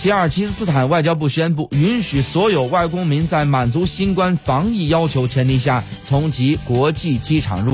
吉尔吉斯斯坦外交部宣布，允许所有外公民在满足新冠防疫要求前提下，从其国际机场入。